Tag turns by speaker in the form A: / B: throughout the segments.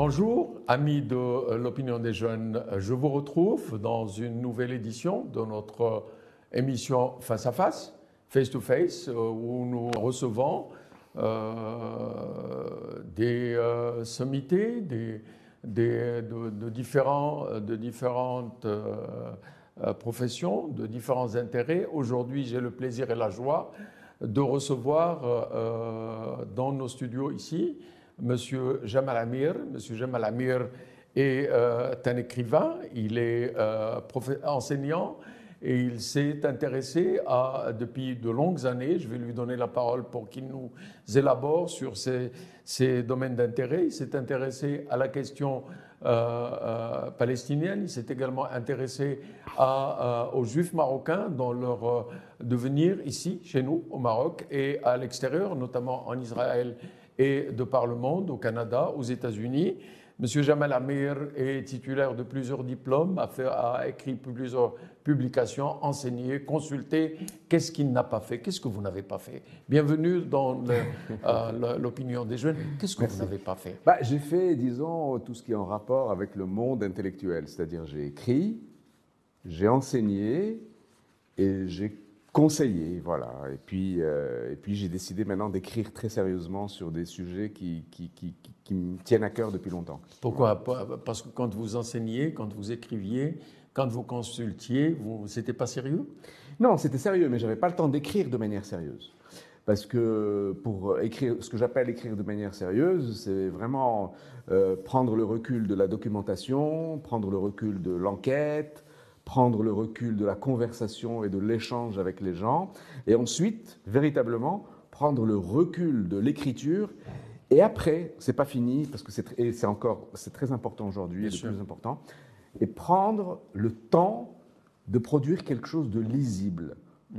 A: Bonjour, amis de euh, l'opinion des jeunes. Je vous retrouve dans une nouvelle édition de notre émission Face à Face, Face to Face, euh, où nous recevons euh, des euh, sommités de, différentes euh, euh, professions, de différents intérêts. Aujourd'hui, j'ai le plaisir et la joie de recevoir euh, euh, dans nos studios ici Monsieur Jamal Amir. Monsieur Jamal Amir est euh, un écrivain, il est euh, enseignant et il s'est intéressé à, depuis de longues années, je vais lui donner la parole pour qu'il nous élabore sur ses, domaines d'intérêt. Il s'est intéressé à la question euh, palestinienne, il s'est également intéressé aux juifs marocains dans leur devenir ici, chez nous, au Maroc, et à l'extérieur, notamment en Israël et de par le monde, au Canada, aux États-Unis. Monsieur Jamal Amir est titulaire de plusieurs diplômes, a, fait- a écrit plusieurs publications, enseigné, consulté. Qu'est-ce qu'il n'a pas fait? Qu'est-ce que vous n'avez pas fait? Bienvenue dans euh, l'opinion des jeunes. Qu'est-ce que vous n'avez pas fait?
B: Bah, J'ai fait, disons, tout ce qui est en rapport avec le monde intellectuel. C'est-à-dire, j'ai écrit, j'ai enseigné et j'ai conseillé. Voilà. Et puis, euh, et puis j'ai décidé maintenant d'écrire très sérieusement sur des sujets qui, qui, qui, qui- qui me tiennent à cœur depuis longtemps.
A: Pourquoi Parce que quand vous enseigniez, quand vous écriviez, quand vous consultiez, vous, c'était pas sérieux?
B: Non, c'était sérieux, mais j'avais pas le temps d'écrire de manière sérieuse. Parce que pour écrire, ce que j'appelle écrire de manière sérieuse, c'est vraiment euh, prendre le recul de la documentation, prendre le recul de l'enquête, prendre le recul de la conversation et de l'échange avec les gens, et ensuite, véritablement, prendre le recul de l'écriture. Et après, c'est pas fini, parce que c'est encore, c'est très important aujourd'hui, et le
A: sûr.
B: plus important, et prendre le temps de produire quelque chose de lisible.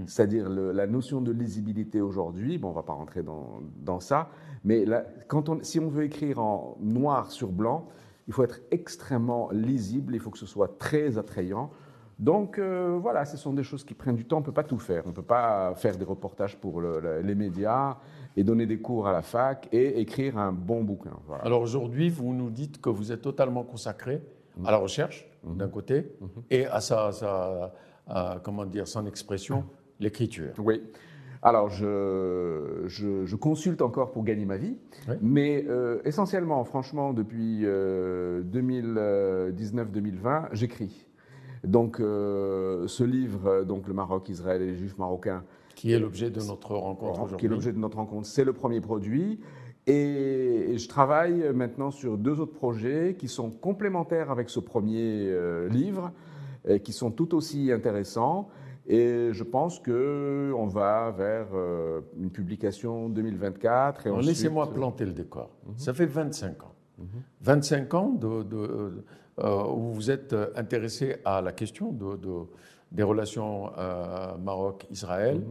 B: C'est-à-dire le- la notion de lisibilité aujourd'hui, bon, on ne va pas rentrer dans, dans ça, mais la- quand on, si on veut écrire en noir sur blanc, il faut être extrêmement lisible, il faut que ce soit très attrayant. Donc euh, voilà, ce sont des choses qui prennent du temps, on ne peut pas tout faire. On ne peut pas faire des reportages pour le- le- les médias et donner des cours à la fac et écrire un bon bouquin. Voilà.
A: Alors aujourd'hui, vous nous dites que vous êtes totalement consacré à la recherche, d'un côté, et à sa, sa- à, comment dire, son expression, l'écriture.
B: Oui. Alors, je, je, je consulte encore pour gagner ma vie,
A: Oui.
B: mais euh, essentiellement, franchement, depuis euh, 2019-2020, j'écris. Donc, euh, ce livre, euh, donc le Maroc, Israël et les Juifs marocains,
A: Qui est l'objet de notre rencontre
B: qui est l'objet de notre rencontre, c'est le premier produit. Et je travaille maintenant sur deux autres projets qui sont complémentaires avec ce premier euh, livre, et qui sont tout aussi intéressants. Et je pense qu'on va vers euh, une publication 2024. Et
A: Alors,
B: ensuite-
A: Laissez-moi planter le décor. Ça fait 25 ans. 25 ans de, de- où vous êtes euh, intéressé à la question de, de- des relations euh, Maroc-Israël,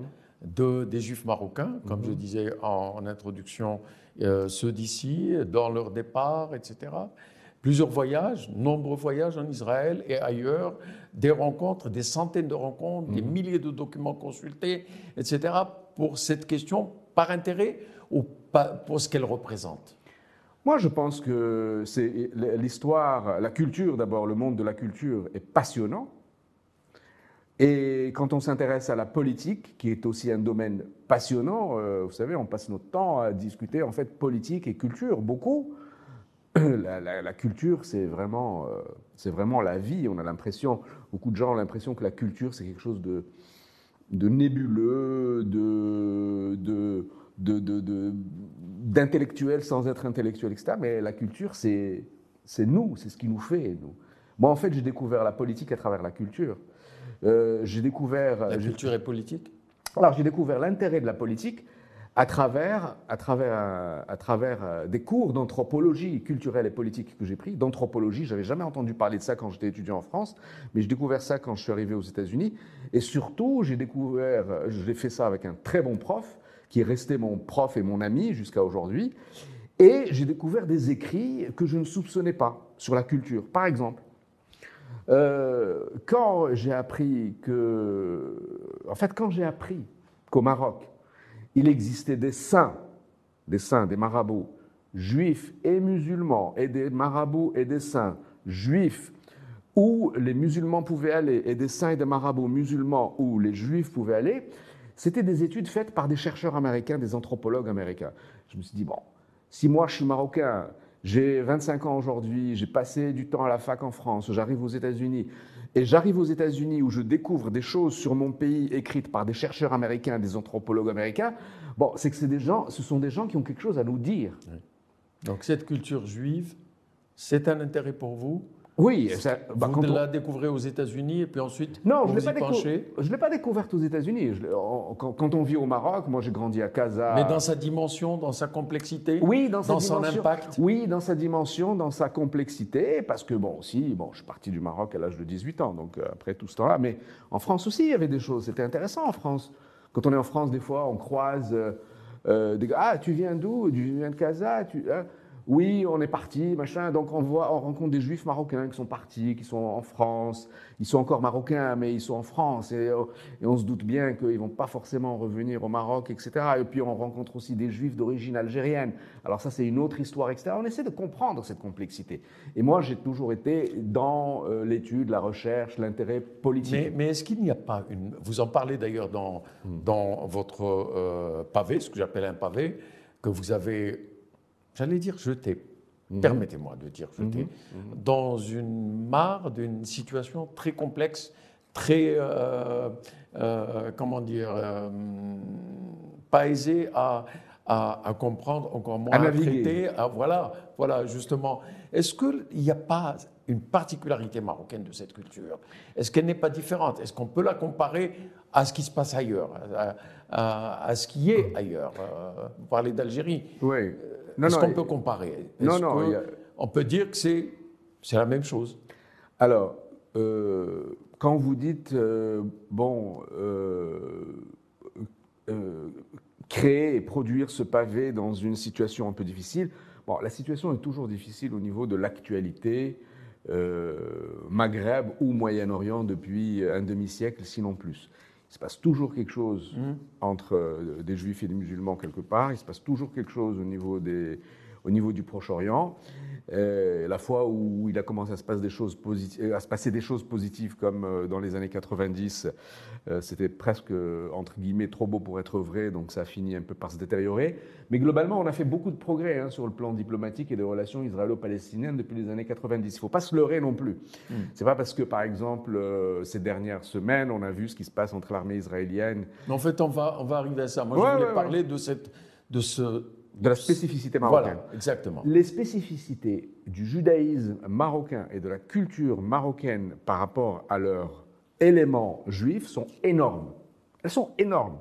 A: de, des Juifs marocains, comme je disais en, en introduction, euh, ceux d'ici, dans leur départ, etc. Plusieurs voyages, nombreux voyages en Israël et ailleurs, des rencontres, des centaines de rencontres, des milliers de documents consultés, etc. pour cette question par intérêt ou pas pour ce qu'elle représente.
B: Moi, je pense que c'est l'histoire, la culture d'abord, le monde de la culture est passionnant. Et quand on s'intéresse à la politique, qui est aussi un domaine passionnant, euh, vous savez, on passe notre temps à discuter en fait politique et culture beaucoup. La, culture, c'est vraiment, euh, vraiment la vie. On a l'impression, beaucoup de gens ont l'impression que la culture, c'est quelque chose de, de nébuleux, de, de, de, de- de- d'intellectuel sans être intellectuel, etc. Mais la culture, c'est, nous, c'est ce qui nous fait, nous. Moi, en fait, j'ai découvert la politique à travers la culture. Euh, j'ai découvert.
A: La
B: j'ai-
A: culture est politique?
B: Alors j'ai découvert l'intérêt de la politique à travers, à travers, euh, à travers euh, des cours d'anthropologie culturelle et politique que j'ai pris. D'anthropologie, j'avais jamais entendu parler de ça quand j'étais étudiant en France, mais j'ai découvert ça quand je suis arrivé aux États-Unis. Et surtout, j'ai découvert, euh, j'ai fait ça avec un très bon prof qui est resté mon prof et mon ami jusqu'à aujourd'hui. Et j'ai découvert des écrits que je ne soupçonnais pas sur la culture. Par exemple, euh, quand j'ai appris que, en fait, quand j'ai appris qu'au Maroc, il existait des saints, des saints, des marabouts juifs et musulmans, et des marabouts et des saints juifs, où les musulmans pouvaient aller, et des saints et des marabouts musulmans où les juifs pouvaient aller, c'était des études faites par des chercheurs américains, des anthropologues américains. Je me suis dit, bon, si moi je suis marocain, j'ai 25 ans aujourd'hui, j'ai passé du temps à la fac en France, j'arrive aux États-Unis, et j'arrive aux États-Unis où je découvre des choses sur mon pays écrites par des chercheurs américains, des anthropologues américains, bon, c'est que des gens, ce sont des gens qui ont quelque chose à nous dire.
A: Donc cette culture juive, c'est un intérêt pour vous
B: oui,
A: ça, bah, vous la découvrez aux États-Unis et puis ensuite
B: non,
A: vous
B: je
A: vous y penchez
B: Je ne l'ai pas découverte aux États-Unis. Quand, quand, on vit au Maroc, moi j'ai grandi à Casa.
A: Mais dans sa dimension, dans sa complexité
B: Oui, dans, sa
A: dans
B: son
A: impact.
B: Oui, dans sa dimension, dans sa complexité, parce que bon, si, bon, je suis parti du Maroc à l'âge de 18 ans, donc euh, après tout ce temps-là, mais en France aussi, il y avait des choses, c'était intéressant en France. Quand on est en France, des fois, on croise euh, euh, des gars, ah, tu viens d'où? Tu viens de Casa? Tu, hein? Oui, on est parti, machin. Donc on voit, on rencontre des juifs marocains qui sont partis, qui sont en France. Ils sont encore marocains, mais ils sont en France. Et, on se doute bien qu'ils ne vont pas forcément revenir au Maroc, etc. Et puis on rencontre aussi des juifs d'origine algérienne. Alors ça, c'est une autre histoire, etc. On essaie de comprendre cette complexité. Et moi, j'ai toujours été dans euh, l'étude, la recherche, l'intérêt politique.
A: Mais, est-ce qu'il n'y a pas une... Vous en parlez d'ailleurs dans, hmm. dans votre euh, pavé, ce que j'appelle un pavé, que vous avez j'allais dire jeté, mhm. permettez-moi de dire jeté, mhm. Mhm. dans une mare d'une situation très complexe, très, euh, euh, comment dire, euh, pas aisée à, à, comprendre, encore moins à, traiter. voilà, voilà, justement. Est-ce qu'il n'y a pas une particularité marocaine de cette culture? Est-ce qu'elle n'est pas différente? Est-ce qu'on peut la comparer à ce qui se passe ailleurs, à, à ce qui est ailleurs? Vous parlez d'Algérie.
B: Oui.
A: Est-ce qu'on peut comparer?
B: Non, non.
A: On peut dire que c'est la même chose?
B: Alors, euh, quand vous dites, euh, bon, euh, créer et produire ce pavé dans une situation un peu difficile, bon, la situation est toujours difficile au niveau de l'actualité, Maghreb ou Moyen-Orient depuis un demi-siècle, sinon plus. Il se passe toujours quelque chose mmh. entre euh, des juifs et des musulmans quelque part. Il se passe toujours quelque chose au niveau, des, au niveau du Proche-Orient. Euh, la fois où il a commencé à se, passer des choses positives, à se passer des choses positives comme euh, dans les années 90, euh, c'était presque, entre guillemets, trop beau pour être vrai, donc ça a fini un peu par se détériorer. Mais globalement, on a fait beaucoup de progrès hein, sur le plan diplomatique et des relations israélo-palestiniennes depuis les années 90. Il ne faut pas se leurrer non plus. Ce hmm. C'est pas parce que, par exemple, ces dernières semaines, on a vu ce qui se passe entre l'armée israélienne.
A: en fait, on va, on va arriver à ça. Moi, je voulais parler de, cette, de ce
B: de la spécificité marocaine.
A: Voilà, exactement.
B: Les spécificités du judaïsme marocain et de la culture marocaine par rapport à leurs éléments juifs sont énormes. Elles sont énormes.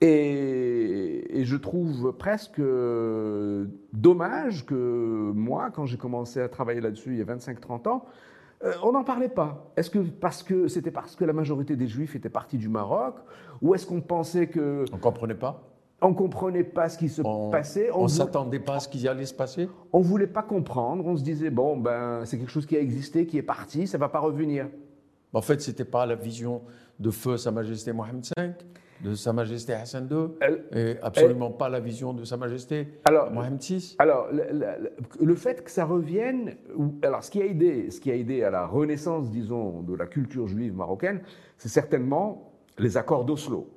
B: Et, je trouve presque dommage que moi, quand j'ai commencé à travailler là-dessus il y a 25-30 ans, euh, on n'en parlait pas. Est-ce que parce que c'était parce que la majorité des Juifs étaient partis du Maroc, ou est-ce qu'on pensait que
A: on comprenait pas
B: on ne comprenait pas ce qui se passait.
A: On ne s'attendait pas à ce qui allait se passer?
B: On ne voulait pas comprendre. On se disait, bon, ben, c'est quelque chose qui a existé, qui est parti, ça ne va pas revenir.
A: En fait, ce n'était pas la vision de feu Sa Majesté Mohamed V, de Sa Majesté Hassan II, et absolument pas la vision de Sa Majesté Mohamed VI.
B: Alors, le, fait que ça revienne, alors ce qui a aidé, ce qui a aidé à la renaissance, disons, de la culture juive marocaine, c'est certainement les accords d'Oslo.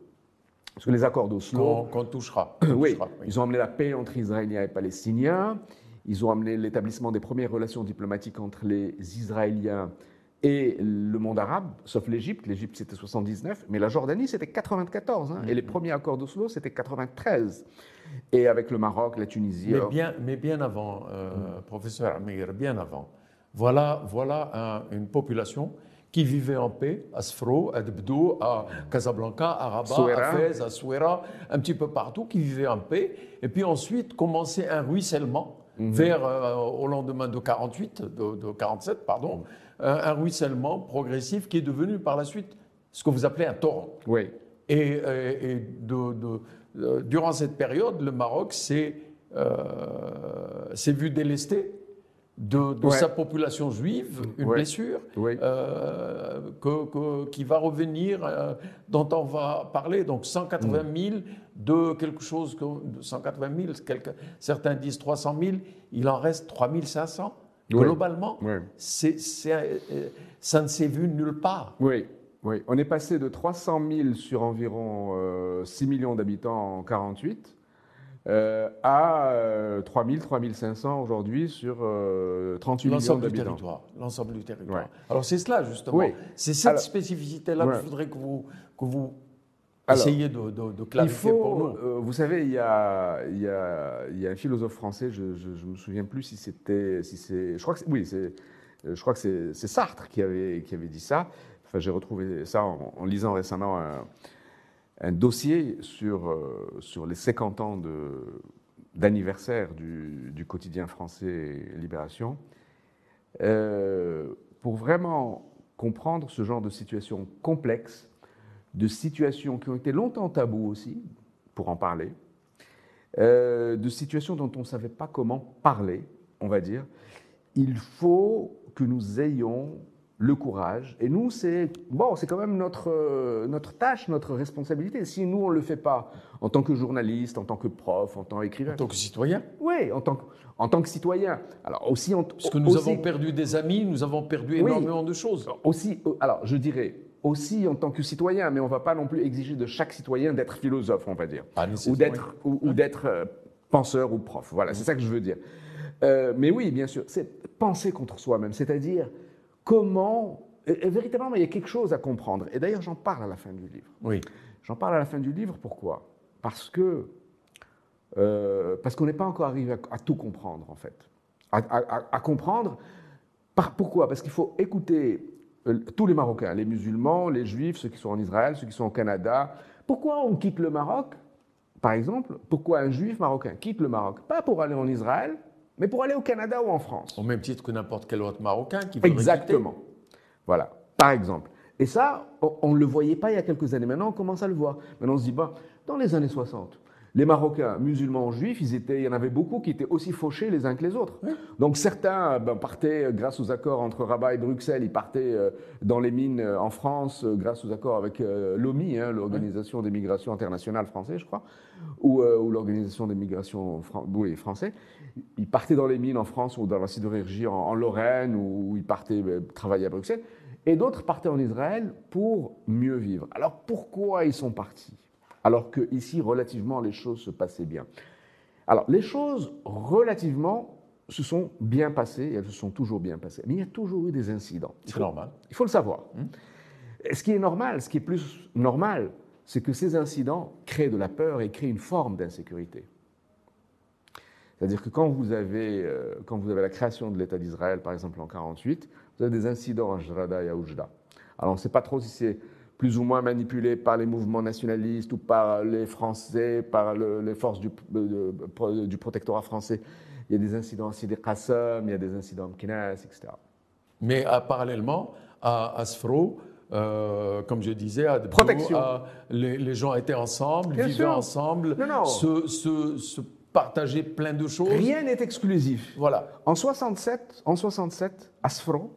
B: Parce que les accords d'Oslo.
A: Qu'on touchera.
B: oui, ils ont amené la paix entre Israéliens et Palestiniens. Ils ont amené l'établissement des premières relations diplomatiques entre les Israéliens et le monde arabe, sauf l'Égypte. L'Égypte, c'était 79, mais la Jordanie, c'était 94. Hein. Et les premiers accords d'Oslo, c'était 93. Et avec le Maroc, la Tunisie.
A: Mais bien, mais bien avant, euh, professeur Amir, bien avant. Voilà, voilà une population qui vivaient en paix à Sfro, à Dbdou, à Casablanca, à Rabat, à Fès, à Souera, un petit peu partout, qui vivaient en paix. Et puis ensuite, commençait un ruissellement mhm. vers, euh, au lendemain de 48, de, 47, pardon, un, ruissellement progressif qui est devenu par la suite ce que vous appelez un torrent.
B: Oui.
A: Et, euh, de, euh, durant cette période, le Maroc s'est vu délesté de, sa population juive, une blessure
B: euh,
A: qui va revenir, euh, dont on va parler. Donc 180 000 mm. de quelque chose, de 180 000, certains disent 300 000, il en reste 3 500. Globalement, c'est, euh, ça ne s'est vu nulle part.
B: Oui, oui. On est passé de 300 000 sur environ 6 millions d'habitants en 48 euh, à 3000, euh, 3500 aujourd'hui sur 38 euh, millions d'habitants.
A: L'ensemble du territoire. Alors c'est cela justement. C'est cette spécificité-là que je voudrais que vous, que vous essayiez de, de, clarifier pour nous.
B: vous savez, il y, a, il, y a, il y, a, un philosophe français, je ne me souviens plus si c'était... Si je crois que oui, je crois que c'est Sartre qui avait, qui avait dit ça. Enfin, j'ai retrouvé ça en, en lisant récemment un, un dossier sur, euh, les 50 ans d'anniversaire du, quotidien français Libération, euh, pour vraiment comprendre ce genre de situation complexe, de situations qui ont été longtemps tabous aussi, pour en parler, euh, de situations dont on ne savait pas comment parler, on va dire. Il faut que nous ayons le courage. Et nous, c'est bon, c'est quand même notre, euh, notre tâche, notre responsabilité. Si nous, on ne le fait pas en tant que journaliste, en tant que prof, en tant qu'écrivain.
A: En tant que citoyen
B: Oui, en tant que, en tant que citoyen.
A: Alors aussi... En, Parce que nous avons perdu des amis, nous avons perdu énormément de choses.
B: Aussi, euh, alors je dirais aussi en tant que citoyen, mais on ne va pas non plus exiger de chaque citoyen d'être philosophe, on va dire. ou d'être ou, d'être euh, penseur ou prof. Voilà, c'est ça que je veux dire. mais oui, bien sûr, c'est penser contre soi-même, c'est-à-dire comment, et, véritablement, il y a quelque chose à comprendre. Et d'ailleurs, j'en parle à la fin du livre.
A: Oui.
B: J'en parle à la fin du livre, pourquoi? Parce que euh, parce qu'on n'est pas encore arrivé à, tout comprendre, en fait. À, comprendre, par, pourquoi? Parce qu'il faut écouter euh, tous les Marocains, les musulmans, les juifs, ceux qui sont en Israël, ceux qui sont au Canada. Pourquoi on quitte le Maroc? Par exemple, pourquoi un juif marocain quitte le Maroc? Pas pour aller en Israël, mais pour aller au Canada ou en France.
A: Au même titre que n'importe quel autre Marocain qui
B: veut Exactement. Voilà, par exemple. Et ça, on ne le voyait pas il y a quelques années. Maintenant, on commence à le voir. Maintenant, on se dit, bah, dans les années 60, les Marocains, musulmans, juifs, ils étaient, il y en avait beaucoup qui étaient aussi fauchés les uns que les autres. Donc certains ben, partaient euh, grâce aux accords entre Rabat et Bruxelles, ils partaient euh, dans les mines euh, en France grâce aux accords avec l'OMI, hein, l'Organisation des migrations internationales françaises, je crois, ou, l'Organisation des migrations oui, français. Ils partaient dans les mines en France ou dans la sidérurgie en, Lorraine, ou ils partaient travailler à Bruxelles. Et d'autres partaient en Israël pour mieux vivre. Alors pourquoi ils sont partis? Alors que ici, relativement, les choses se passaient bien. Alors, les choses, relativement, se sont bien passées, et elles se sont toujours bien passées. Mais il y a toujours eu des incidents.
A: C'est normal.
B: Il faut le savoir. Hum. Ce qui est normal, ce qui est plus normal, c'est que ces incidents créent de la peur et créent une forme d'insécurité. C'est-à-dire que quand vous, avez, euh, quand vous avez la création de l'État d'Israël, par exemple en 1948, vous avez des incidents à Jrada et à Oujda. Alors on ne sait pas trop si c'est plus ou moins manipulés par les mouvements nationalistes ou par les Français, par les forces du, du, protectorat français. Il y a des incidents à Sidi Qassam, il y a des incidents à Mkinas, etc.
A: Mais euh, parallèlement à Asfro, euh, comme je disais, à
B: Protection.
A: les, gens étaient ensemble, vivaient ensemble, Se, se, se, partageaient plein de choses.
B: Rien n'est exclusif.
A: Voilà.
B: En 67, en 67 Asfro,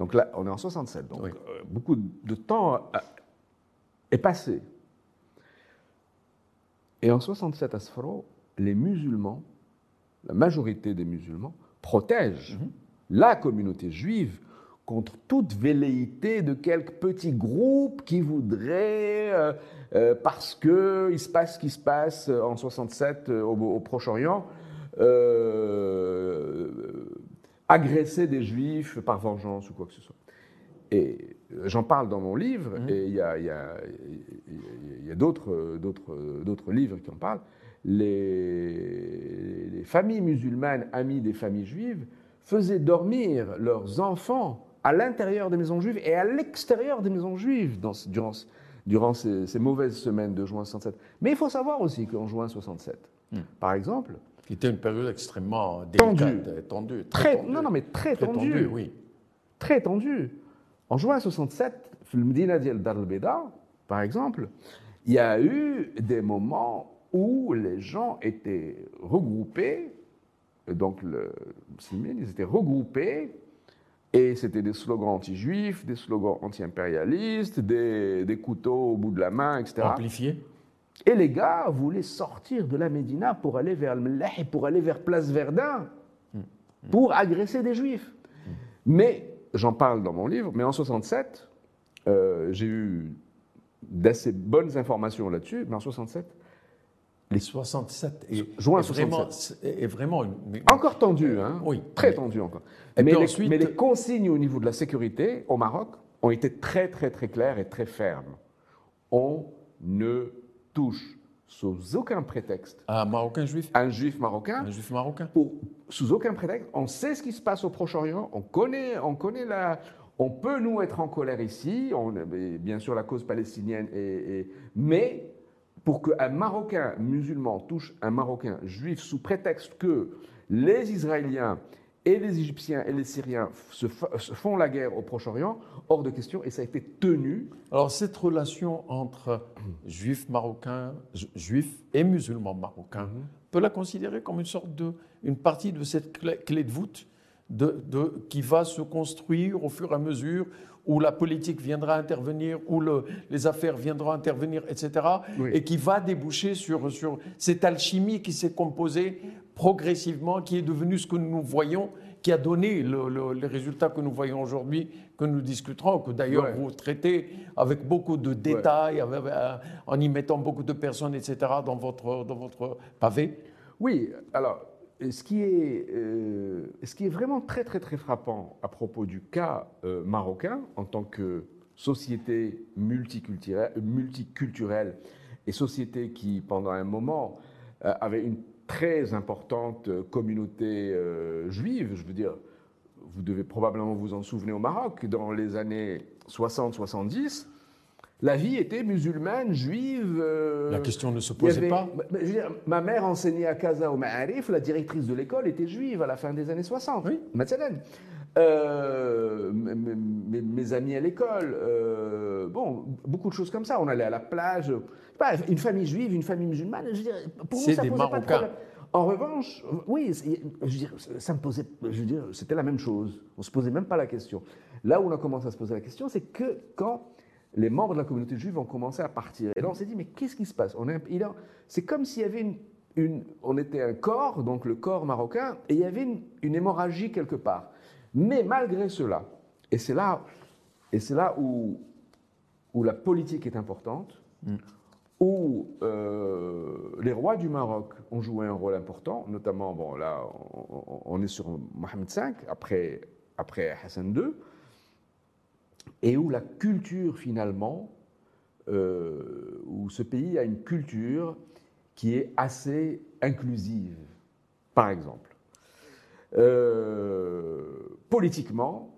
B: donc là, on est en 67, donc euh, beaucoup de temps est passé. Et en 67 à Sfaro, les musulmans, la majorité des musulmans, protègent mhm. la communauté juive contre toute velléité de quelques petits groupes qui voudraient, euh, euh, parce qu'il se passe ce qui se passe en 67 au, Proche-Orient, agresser des juifs par vengeance ou quoi que ce soit. Et j'en parle dans mon livre, mmh. et il y a, y a, y a d'autres, livres qui en parlent. Les, les, familles musulmanes, amies des familles juives, faisaient dormir leurs enfants à l'intérieur des maisons juives et à l'extérieur des maisons juives dans, durant, durant ces, ces, mauvaises semaines de juin 67. Mais il faut savoir aussi qu'en juin 67, mmh. par exemple,
A: qui était une période extrêmement délicate, tendue.
B: très, tendue. Non, non, mais très, très tendue.
A: oui.
B: Très tendue. En juin 67, le Medina Beda, par exemple, il y a eu des moments où les gens étaient regroupés donc le ils étaient regroupés et c'était des slogans anti-juifs, des slogans anti-impérialistes, des, des, couteaux au bout de la main, etc.
A: Amplifiés.
B: Et les gars voulaient sortir de la Médina pour aller vers le et pour aller vers Place Verdun, pour agresser des juifs. Mais, j'en parle dans mon livre, mais en 67, euh, j'ai eu d'assez bonnes informations là-dessus, mais en 67,
A: les 67
B: et juin
A: Vraiment, est vraiment
B: encore tendu, hein
A: Oui,
B: très tendu encore. mais, les, mais les consignes au niveau de la sécurité au Maroc ont été très très très claires et très fermes. On ne touche sous aucun prétexte
A: un Marocain juif,
B: un juif marocain,
A: un juif marocain,
B: pour, sous aucun prétexte. On sait ce qui se passe au Proche-Orient, on connaît, on connaît la, on peut nous être en colère ici, on, bien sûr la cause palestinienne, est, mais pour qu'un Marocain musulman touche un Marocain juif sous prétexte que les Israéliens et les Égyptiens et les Syriens se, font la guerre au Proche-Orient, hors de question, et ça a été tenu.
A: Alors cette relation entre juifs marocains, juifs et musulmans marocains, mhm. on peut la considérer comme une sorte de, une partie de cette clé, de voûte de, de, qui va se construire au fur et à mesure où la politique viendra intervenir, où le, les affaires viendront intervenir, etc., et qui va déboucher sur, sur cette alchimie qui s'est composée progressivement, qui est devenue ce que nous voyons, qui a donné les résultats que nous voyons aujourd'hui, que nous discuterons, que d'ailleurs vous traitez avec beaucoup de détails, euh, en y mettant beaucoup de personnes, etc., dans votre, dans votre pavé.
B: Oui, alors ce qui, est, euh, ce qui est vraiment très très très frappant à propos du cas euh, marocain en tant que société multiculturelle, multiculturelle et société qui pendant un moment euh, avait une très importante communauté juive, je veux dire, vous devez probablement vous en souvenir au Maroc, dans les années 60-70, la vie était musulmane, juive.
A: Euh, la question ne se posait pas.
B: Je veux dire, ma mère enseignait à Casa au Ma'arif, la directrice de l'école était juive à la fin des années 60.
A: Oui.
B: Euh, mes, amis à l'école, euh, bon, beaucoup de choses comme ça. On allait à la plage. une famille juive, une famille musulmane. Je veux dire,
A: pour nous, ça des posait Marocains. pas de problème.
B: En revanche, oui, je veux dire, ça me posait, je veux dire, c'était la même chose. On se posait même pas la question. Là où on a commencé à se poser la question, c'est que quand les membres de la communauté juive ont commencé à partir. Et là, on s'est dit, mais qu'est-ce qui se passe? C'est comme s'il y avait une, On était un corps, donc le corps marocain, et il y avait une, hémorragie quelque part. Mais malgré cela, et c'est là, et c'est là où, où la politique est importante, mm. où euh, les rois du Maroc ont joué un rôle important, notamment, bon, là, on, est sur Mohamed V, après, après Hassan II, et où la culture finalement, euh, où ce pays a une culture qui est assez inclusive, par exemple. Euh, politiquement,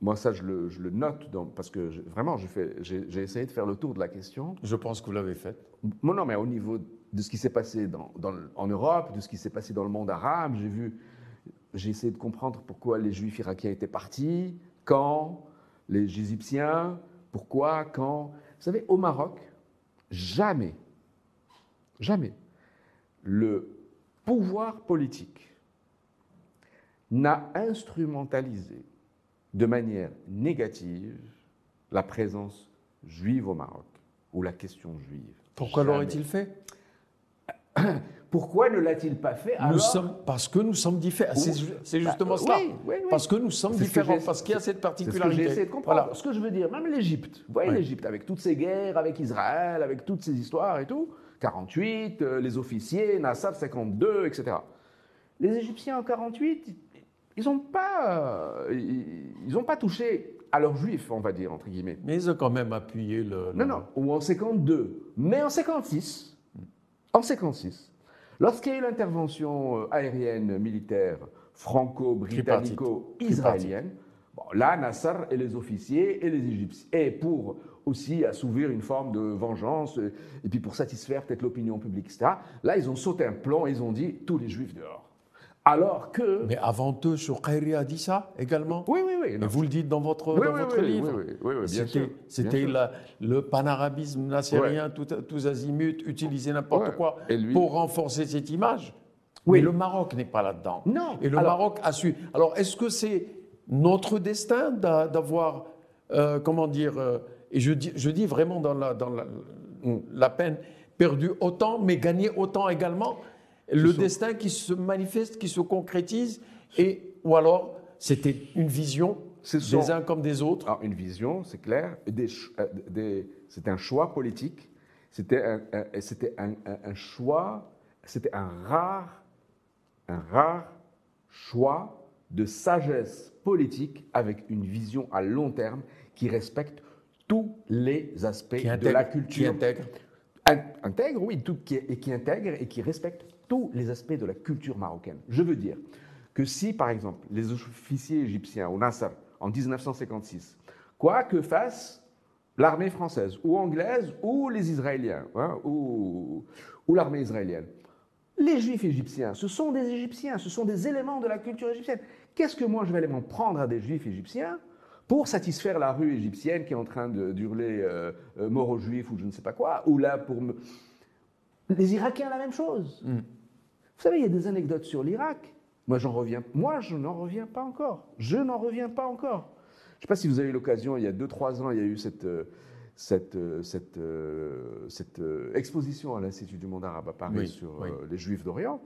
B: moi ça je le, je le note parce que vraiment j'ai essayé de faire le tour de la question.
A: Je pense que vous l'avez fait.
B: Non, mais au niveau de ce qui s'est passé dans, en Europe, de ce qui s'est passé dans le monde arabe, j'ai vu, j'ai essayé de comprendre pourquoi les juifs irakiens étaient partis, quand, les Égyptiens, pourquoi, quand. Vous savez, au Maroc, jamais, jamais, le pouvoir politique n'a instrumentalisé de manière négative la présence juive au Maroc ou la question juive.
A: Pourquoi l'aurait-il fait?
B: Pourquoi ne l'a-t-il pas fait
A: nous sommes, Parce que nous sommes différents. C'est justement bah, cela. Parce que nous sommes différents, parce qu'il y a cette particularité.
B: Ce que de comprendre. Ce que je veux dire, même l'Égypte, vous voyez l'Égypte, avec toutes ces guerres, avec Israël, avec toutes ces histoires et tout, 48, euh, les officiers, Nasser 52, etc. Les Égyptiens en 48, ils n'ont pas, ils, pas touché à leurs juifs, on va dire, entre guillemets.
A: Mais ils ont quand même appuyé le...
B: Non, non, ou en 52. Mais en 56, en 56, Lorsqu'il y a eu l'intervention euh, aérienne militaire franco-britannico-israélienne, là, Nasser et les officiers et les Égyptiens, et pour aussi assouvir une forme de vengeance, euh, et puis pour satisfaire peut-être l'opinion publique, etc., là, ils ont sauté un plan et ils ont dit tous les juifs dehors. Alors que.
A: Mais avant eux, Choukairi a dit ça également
B: Oui, oui, oui.
A: Et vous le dites dans votre, dans votre livre.
B: Oui, oui, oui, bien sûr.
A: C'était le panarabisme nassérien, tous azimuts, utiliser n'importe quoi pour renforcer cette image. Oui. Mais le Maroc n'est pas là-dedans.
B: Non.
A: Et le Maroc a su. Alors, est-ce que c'est notre destin d'avoir, euh, comment dire, euh, et je dis, je dis vraiment dans, la, dans la, la, peine, perdu autant, mais gagné autant également? Le destin qui se manifeste, qui se concrétise, et, ou alors c'était une vision des uns comme des autres
B: alors, Une vision, c'est clair. Des, euh, des, c'était un choix politique. C'était un, c'était un, un, choix, c'était un rare, un rare choix de sagesse politique avec une vision à long terme qui respecte tous les aspects de la culture.
A: Qui intègre
B: Intègre, oui, qui, et qui intègre et qui respecte tous les aspects de la culture marocaine. Je veux dire que si, par exemple, les officiers égyptiens au Nasser, en 1956, quoi que fasse l'armée française ou anglaise ou les Israéliens hein, ou, ou l'armée israélienne, les juifs égyptiens, ce sont des Égyptiens, ce sont des éléments de la culture égyptienne. Qu'est-ce que moi je vais aller m'en prendre à des juifs égyptiens? Pour satisfaire la rue égyptienne qui est en train d'hurler euh, euh, mort aux juifs ou je ne sais pas quoi, ou là pour me... Les Irakiens, la même chose. Mm. Vous savez, il y a des anecdotes sur l'Irak. Moi, j'en reviens. Moi, je n'en reviens pas encore. Je n'en reviens pas encore. Je ne sais pas si vous avez eu l'occasion, il y a 2-3 ans, il y a eu cette, euh, cette, cette, cette exposition à l'Institut du monde arabe à Paris sur les Juifs d'Orient.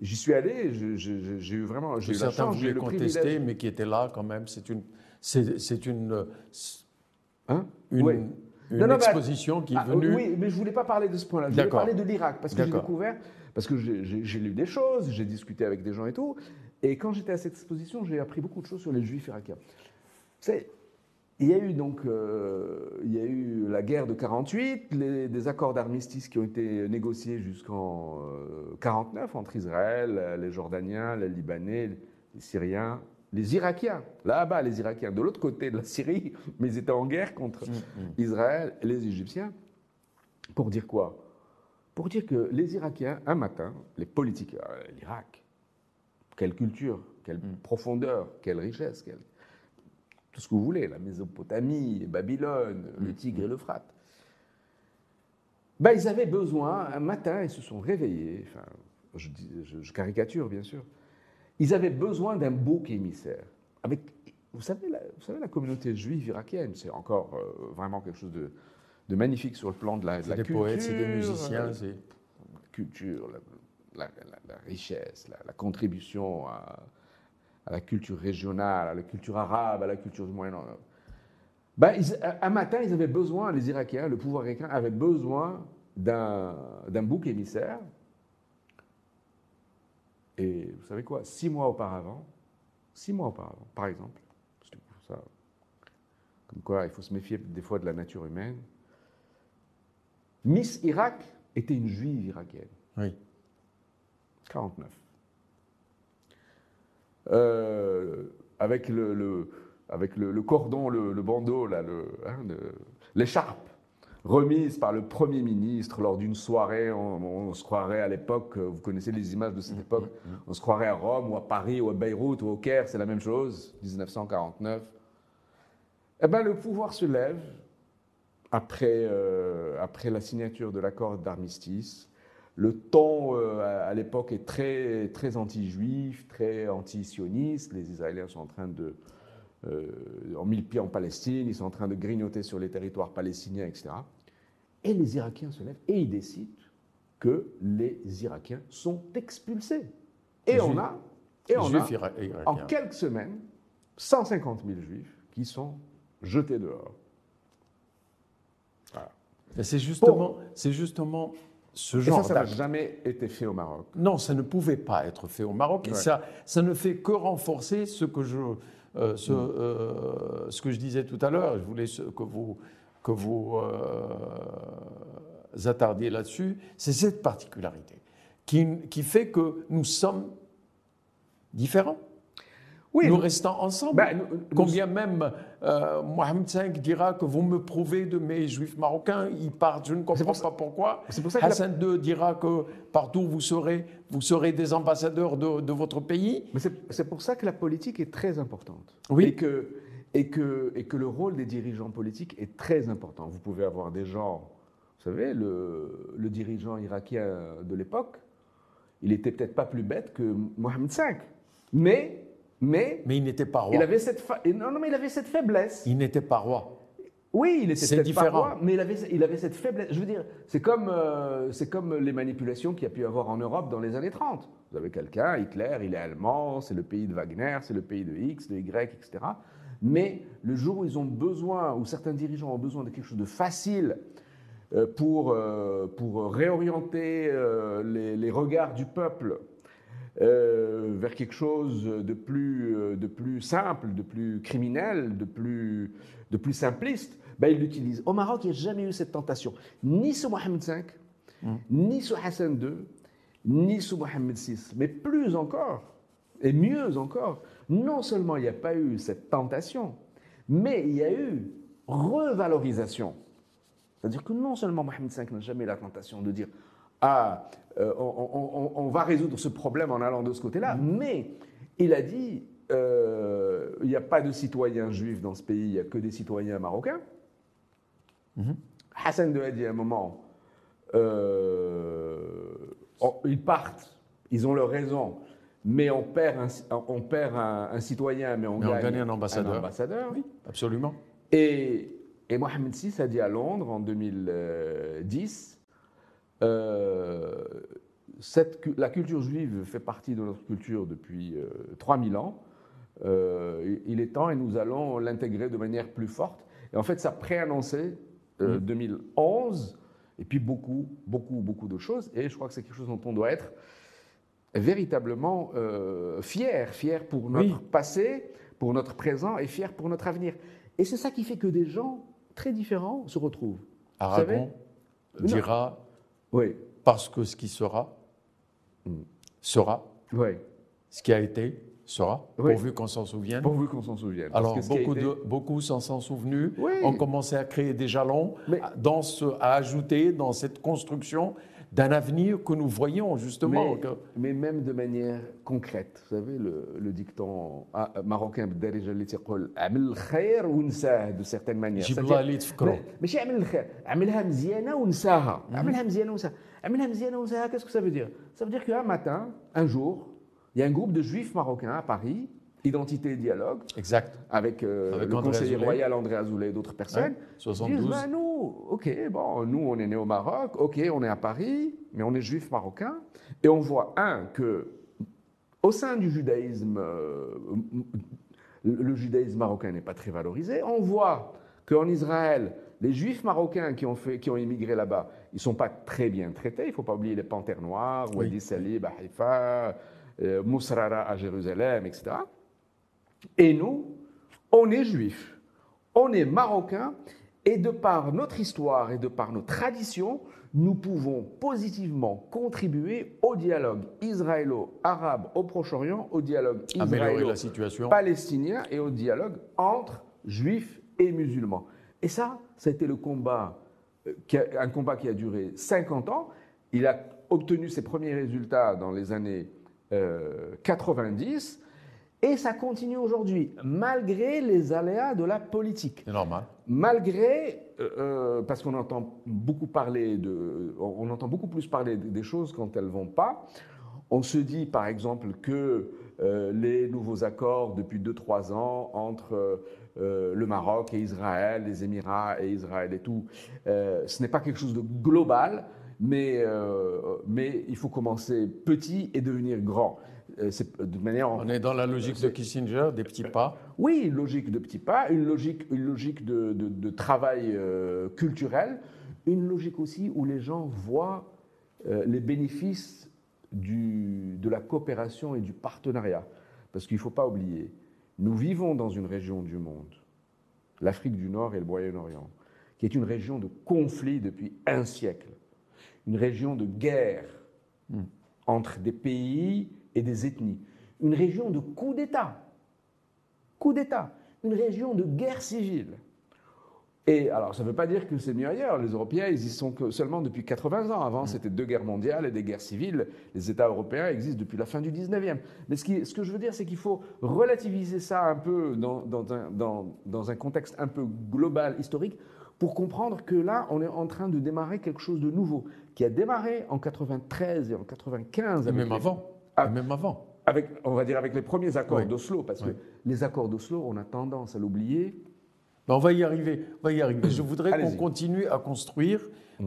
B: J'y suis allé, j'ai eu vraiment, chance,
A: j'ai contester, mais qui était là quand même. C'est une, c'est une, hein une, une exposition qui est ah, venue.
B: Oui, mais je voulais pas parler de ce point-là. Je voulais parler de l'Irak parce que j'ai découvert, parce que j'ai lu des choses, j'ai discuté avec des gens et tout. Et quand j'étais à cette exposition, j'ai appris beaucoup de choses sur les Juifs irakiens. Il y a eu donc euh, il y a eu la guerre de 48, les, des accords d'armistice qui ont été négociés jusqu'en 49 euh, entre Israël, les Jordaniens, les Libanais, les Syriens, les Irakiens. Là-bas, les Irakiens, de l'autre côté de la Syrie, mais ils étaient en guerre contre mm, mm. Israël et les Égyptiens. Pour dire quoi? Pour dire que les Irakiens, un matin, les politiques, euh, l'Irak, quelle culture, quelle mm. profondeur, quelle richesse, quelle tout ce que vous voulez, la Mésopotamie, Babylone, le Tigre et l'Euphrate. Ben, ils avaient besoin, un matin, ils se sont réveillés, enfin, je, je, caricature bien sûr, ils avaient besoin d'un bouc émissaire. Avec, vous, savez, la, vous savez, la communauté juive irakienne, c'est encore euh, vraiment quelque chose de, de, magnifique sur le plan de la, de la
A: des
B: culture.
A: poètes, c'est des musiciens, c'est...
B: La culture, la, la richesse, la, contribution à, à la culture régionale, à la culture arabe, à la culture du Moyen-Orient. Ben, un matin, ils avaient besoin, les Irakiens, le pouvoir irakien avait besoin d'un bouc émissaire. Et vous savez quoi? Six mois auparavant, six mois auparavant, par exemple, ça, comme quoi il faut se méfier des fois de la nature humaine, Miss Irak était une juive irakienne.
A: Oui.
B: 49. Euh, avec le, avec le, cordon, le, bandeau, là, hein, l'écharpe remise par le Premier ministre lors d'une soirée. On, se croirait à l'époque, vous connaissez les images de cette mmh, époque, mmh, mmh. on se croirait à Rome ou à Paris ou à Beyrouth ou au Caire, c'est la même chose, 1949. Eh bien, le pouvoir se lève après, euh, après la signature de l'accord d'armistice. Le ton euh, à l'époque est très, très anti-juif, très anti-sioniste. Les Israéliens sont en train de, euh, en mille pieds en Palestine, ils sont en train de grignoter sur les territoires palestiniens, etc. Et les Irakiens se lèvent et ils décident que les Irakiens sont expulsés. Et on a, et on a en quelques semaines, 150 000 juifs qui sont jetés dehors.
A: C'est justement, c'est justement ce genre.
B: Et ça, ça n'a jamais été fait au Maroc.
A: Non, ça ne pouvait pas être fait au Maroc. Et ça, ça ne fait que renforcer ce que je, euh, ce, mm. euh, ce, que je disais tout à l'heure. Je voulais que vous, que vous euh, attardiez là-dessus. C'est cette particularité qui, qui fait que nous sommes différents. Oui, nous restons ensemble. Ben, Combien même euh, Mohamed V dira que vous me prouvez de mes juifs marocains, ils partent, je ne comprends pas pourquoi. Pour ça Hassan II dira que partout vous serez, vous serez des ambassadeurs de, votre pays.
B: Mais c'est pour ça que la politique est très importante.
A: Oui.
B: Et que, et, que, et que le rôle des dirigeants politiques est très important. Vous pouvez avoir des gens, vous savez, le, le dirigeant irakien de l'époque, il était peut-être pas plus bête que Mohamed V. Mais, mais,
A: Mais il n'était pas roi.
B: il avait cette fa- non, non, mais il avait cette faiblesse.
A: Il n'était pas roi.
B: Oui, il était peut-être pas roi, mais il avait, il avait cette faiblesse. Je veux dire, c'est comme, euh, c'est comme les manipulations qu'il y a pu y avoir en Europe dans les années 30. Vous avez quelqu'un, Hitler, il est allemand, c'est le pays de Wagner, c'est le pays de X, de Y, etc. Mais le jour où ils ont besoin, où certains dirigeants ont besoin de quelque chose de facile euh, pour, euh, pour réorienter les, les regards du peuple euh, vers quelque chose de plus, euh, de plus simple, de plus criminel, de plus, de plus simpliste, ben, ils l'utilisent. Au Maroc, il n'y a jamais eu cette tentation, ni sous Mohamed V, ni sous Hassan II, ni sous Mohamed VI, mais plus encore, et mieux encore, non seulement il n'y a pas eu cette tentation, mais il y a eu revalorisation. C'est-à-dire que non seulement Mohamed V n'a jamais eu la tentation de dire Ah, euh, on, on- on- on va résoudre ce problème en allant de ce côté-là, mais il a dit euh, il n'y a pas de citoyens juifs dans ce pays, il n'y a que des citoyens marocains. Hassan II a dit à un moment euh, ils partent, ils ont leur raison, mais on perd un, on perd un, un citoyen, mais on,
A: Mais on
B: gagne,
A: un ambassadeur.
B: ambassadeur.
A: Oui, absolument.
B: Et, et Mohamed VI a dit à Londres en 2010 euh, cette la culture juive fait partie de notre culture depuis euh, 3000 ans. Euh, il est temps et nous allons l'intégrer de manière plus forte. Et en fait, ça préannonçait euh, 2011 et puis beaucoup, beaucoup, beaucoup de choses. Et je crois que c'est quelque chose dont on doit être véritablement euh, fier, fier pour notre
A: Oui.
B: passé, pour notre présent et fier pour notre avenir. Et c'est ça qui fait que des gens très différents se retrouvent.
A: Aragon dira
B: Oui,
A: parce que ce qui sera,
B: Mm.
A: sera.
B: oui.
A: Ce qui a été, sera.
B: Oui.
A: Pourvu qu'on s'en souvienne.
B: Pourvu qu'on s'en souvienne. Parce
A: Alors, beaucoup,
B: été-
A: de, beaucoup s'en sont souvenus,
B: Oui.
A: ont commencé à créer des jalons,
B: Mais-
A: dans ce, à ajouter dans cette construction d'un avenir que nous voyons justement.
B: Mais, mais, même de manière concrète, vous savez, le, le dicton ah, marocain de certaines manières. Qu'est-ce que ça veut dire? Ça veut dire qu'un matin, un jour, il y a un groupe de juifs marocains à Paris identité et dialogue
A: Exact.
B: avec, euh,
A: Avec
B: le
A: André
B: conseiller
A: Azoulay.
B: royal André Azoulay et d'autres personnes
A: Ouais,
B: Ils
A: 72.
B: disent, ben, nous, ok, bon, nous on est né au Maroc, ok, on est à Paris, mais on est juif marocain, et on voit un que au sein du judaïsme, euh, le judaïsme marocain n'est pas très valorisé. On voit qu'en Israël, les juifs marocains qui ont, fait, qui ont immigré là-bas, ils ne sont pas très bien traités. Il ne faut pas oublier les Panthères Noires,
A: Oui.
B: Wadi Salib à Haïfa, euh, Mousrara à Jérusalem, etc. Et nous, on est juifs, on est marocains, et de par notre histoire et de par nos traditions, nous pouvons positivement contribuer au dialogue israélo-arabe au Proche-Orient, au dialogue israélo-palestinien et au dialogue entre juifs et musulmans. Et ça, ça a été le combat, euh, un combat qui a duré 50 ans. Il a obtenu ses premiers résultats dans les années euh, 90 et ça continue aujourd'hui, malgré les aléas de la politique
A: C'est normal.
B: malgré, euh, euh, parce qu'on entend beaucoup parler de, on entend beaucoup plus parler des choses quand elles vont pas. On se dit par exemple que euh, les nouveaux accords depuis 2-3 ans entre euh, le Maroc et Israël, les Émirats et Israël et tout, ce n'est pas quelque chose de global, mais, mais il faut commencer petit et devenir grand. Euh, de manière
A: On est dans la logique de Kissinger, des petits pas.
B: oui, une logique de petits pas, une logique, une logique de, de- de travail euh, culturel, une logique aussi où les gens voient euh, les bénéfices du- de la coopération et du partenariat. Parce qu'il ne faut pas oublier, nous vivons dans une région du monde, l'Afrique du Nord et le Moyen-Orient, qui est une région de conflit depuis un siècle, une région de guerre entre des pays et des ethnies, une région de coup d'État coup d'État, une région de guerre civile. Et alors, ça ne veut pas dire que c'est mieux ailleurs. Les Européens, ils y sont que seulement depuis 80 ans. Avant, c'était deux guerres mondiales et des guerres civiles. Les États européens existent depuis la fin du 19e. Mais ce, qui- ce que je veux dire, c'est qu'il faut relativiser ça un peu dans, dans un, dans- dans un contexte un peu global, historique, pour comprendre que là, on est en train de démarrer quelque chose de nouveau, qui a démarré en 93 et en 95.
A: Et même
B: les-
A: avant.
B: Ah.
A: Et même avant.
B: avec, on va dire avec les premiers accords
A: Oui.
B: d'Oslo, parce que les accords d'Oslo, on a tendance à l'oublier.
A: Ben, on va y arriver. On va y arriver. Je voudrais qu'on.
B: Mm.
A: continue à construire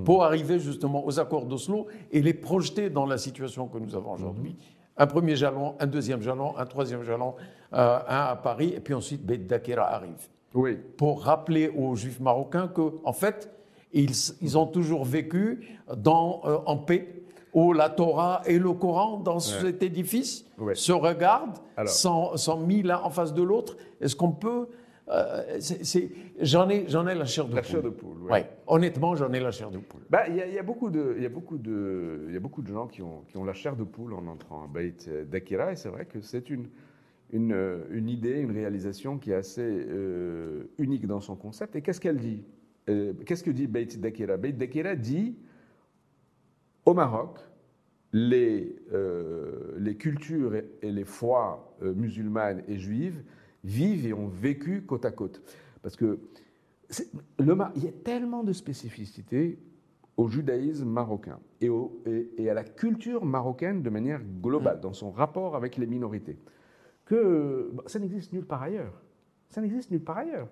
A: pour arriver justement aux accords d'Oslo et les projeter dans la situation que nous avons aujourd'hui.
B: Mm-hmm.
A: Un premier jalon, un deuxième jalon, un troisième jalon, euh, un à Paris, et puis ensuite Beit Dakira arrive.
B: Oui.
A: Pour rappeler aux Juifs marocains que, en fait, ils, ils ont toujours vécu dans, euh, en paix, où la Torah et le Coran, dans cet édifice,
B: Ouais.
A: se regardent,
B: Alors.
A: sont, sont mis l'un en face de l'autre. Est-ce qu'on peut. euh, J'en ai, j'en ai la chair de
B: La
A: poule.
B: chair de poule. ouais.
A: Ouais. Honnêtement, j'en ai la chair de poule.
B: Bah, Il y, a- il y a beaucoup de, il y a beaucoup de, il y a beaucoup de gens qui ont, qui ont la chair de poule en entrant à Beit d'Akira, et c'est vrai que c'est une, une, une idée, une réalisation qui est assez euh, unique dans son concept. Et qu'est-ce qu'elle dit? Euh, Qu'est-ce que dit Beit d'Akira? Beit d'Akira dit au Maroc, les, euh, les cultures et, et les foi euh, musulmanes et juives vivent et ont vécu côte à côte. Parce que le, il y a tellement de spécificités au judaïsme marocain et, au- et- et à la culture marocaine de manière globale, dans son rapport avec les minorités, que ça n'existe nulle part ailleurs. Ça n'existe nulle part ailleurs.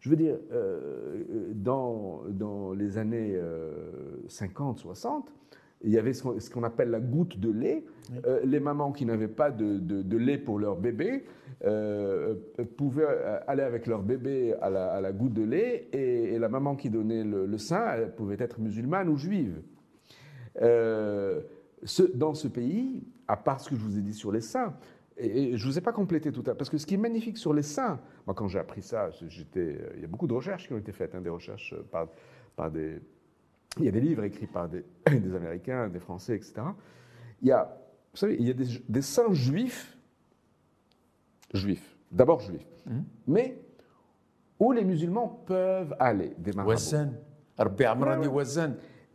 B: Je veux dire, euh, dans, dans les années euh, 50, 60, il y avait ce qu'on appelle la goutte de lait. Euh, les mamans qui n'avaient pas de, de- de lait pour leur bébé euh, euh, pouvaient aller avec leur bébé à la, à la goutte de lait et, et la maman qui donnait le, le sein elle pouvait être musulmane ou juive. Euh, ce- dans ce pays, à part ce que je vous ai dit sur les saints, et, et je ne vous ai pas complété tout à l'heure, parce que ce qui est magnifique sur les saints, moi quand j'ai appris ça, j'étais, il y a beaucoup de recherches qui ont été faites, hein, des recherches par, par des... Il y a des livres écrits par des, des Américains, des Français, etc. Il y a, vous savez, il y a des, des saints juifs, juifs, d'abord juifs, mais où les musulmans peuvent aller, des marabouts.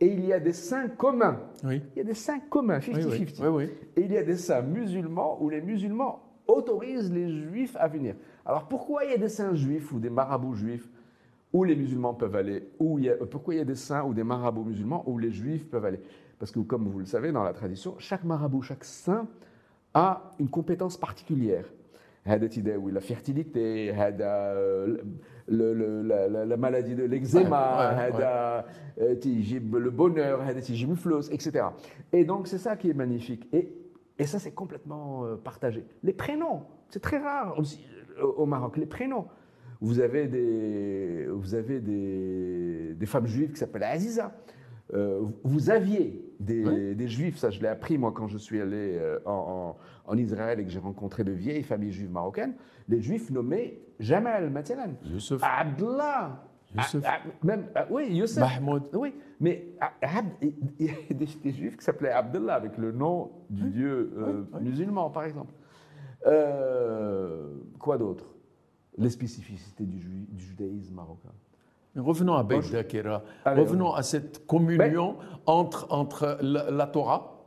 B: Et il y a des saints communs.
A: Oui.
B: Il y a des saints communs,
A: Oui,
B: 50-50.
A: oui. oui, oui.
B: Et il y a des saints musulmans où les musulmans autorisent les juifs à venir. Alors pourquoi il y a des saints juifs ou des marabouts juifs où les musulmans peuvent aller, pourquoi il y a des saints ou des marabouts musulmans, où les juifs peuvent aller? Parce que, comme vous le savez, dans la tradition, chaque marabout, chaque saint a une compétence particulière. la fertilité, euh, la, la, la, maladie de l'eczéma,
A: ouais, ouais,
B: ouais. Euh, le bonheur, etc. Et donc, c'est ça qui est magnifique. Et, et ça, c'est complètement euh, partagé. Les prénoms, c'est très rare aussi, au Maroc, les prénoms. Vous avez des, vous avez des, des femmes juives qui s'appellent Aziza. Euh, vous aviez des, des juifs, ça je l'ai appris moi quand je suis allé euh, en, en- en Israël et que j'ai rencontré de vieilles familles juives marocaines, les juifs nommés Jamal, Mathalan,
A: Youssef.
B: Abdallah,
A: Youssef.
B: Ah, ah, même, ah, oui, Youssef.
A: Mahmoud.
B: Oui, mais il y a des, des juifs qui s'appelaient Abdallah avec le nom du dieu euh, musulman, par exemple. Euh, quoi d'autre? Les spécificités du, ju- du judaïsme marocain.
A: Mais revenons à Beit Revenons à cette communion entre, entre la, la Torah,